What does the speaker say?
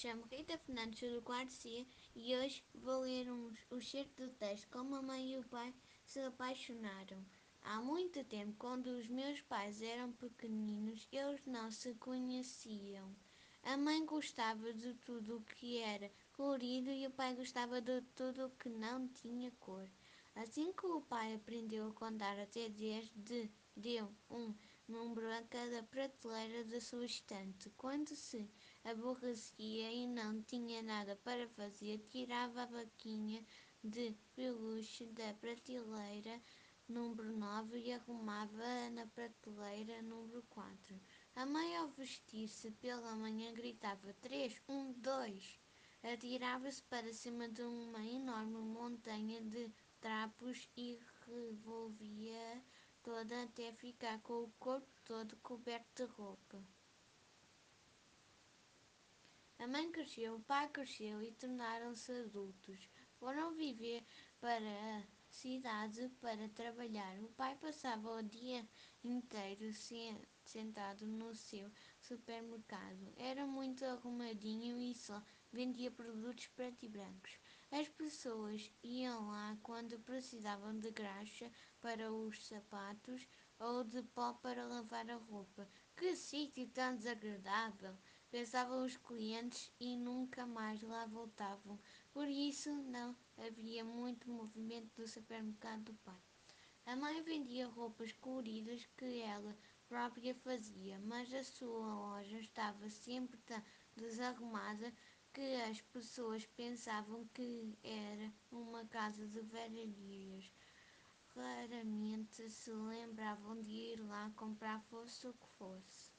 Chamo Rita Fernandes do quarto C e hoje vou ler um, o certo do texto Como a mãe e o pai se apaixonaram. Há muito tempo, quando os meus pais eram pequeninos, eles não se conheciam. A mãe gostava de tudo o que era colorido e o pai gostava de tudo o que não tinha cor. Assim que o pai aprendeu a contar até 10, de, deu um número a cada prateleira da sua estante. Quando se aborrecia e não tinha nada para fazer, tirava a vaquinha de peluche da prateleira número 9 e arrumava na prateleira número 4. A mãe, ao vestir-se pela manhã, gritava: 3, 1, 2. Atirava-se para cima de uma enorme montanha de trapos e revolvia toda até ficar com o corpo todo coberto de roupa. A mãe cresceu, o pai cresceu e tornaram-se adultos. Foram viver para a cidade para trabalhar. O pai passava o dia inteiro sentado no seu supermercado. Era muito arrumadinho e só vendia produtos preto e brancos. As pessoas iam lá quando precisavam de graxa para os sapatos ou de pó para lavar a roupa. Que sítio tão desagradável! pensavam os clientes e nunca mais lá voltavam. Por isso não havia muito movimento no supermercado do pai. A mãe vendia roupas coloridas que ela própria fazia, mas a sua loja estava sempre tão desarrumada que as pessoas pensavam que era uma casa de velharias. Raramente se lembravam de ir lá comprar fosse o que fosse.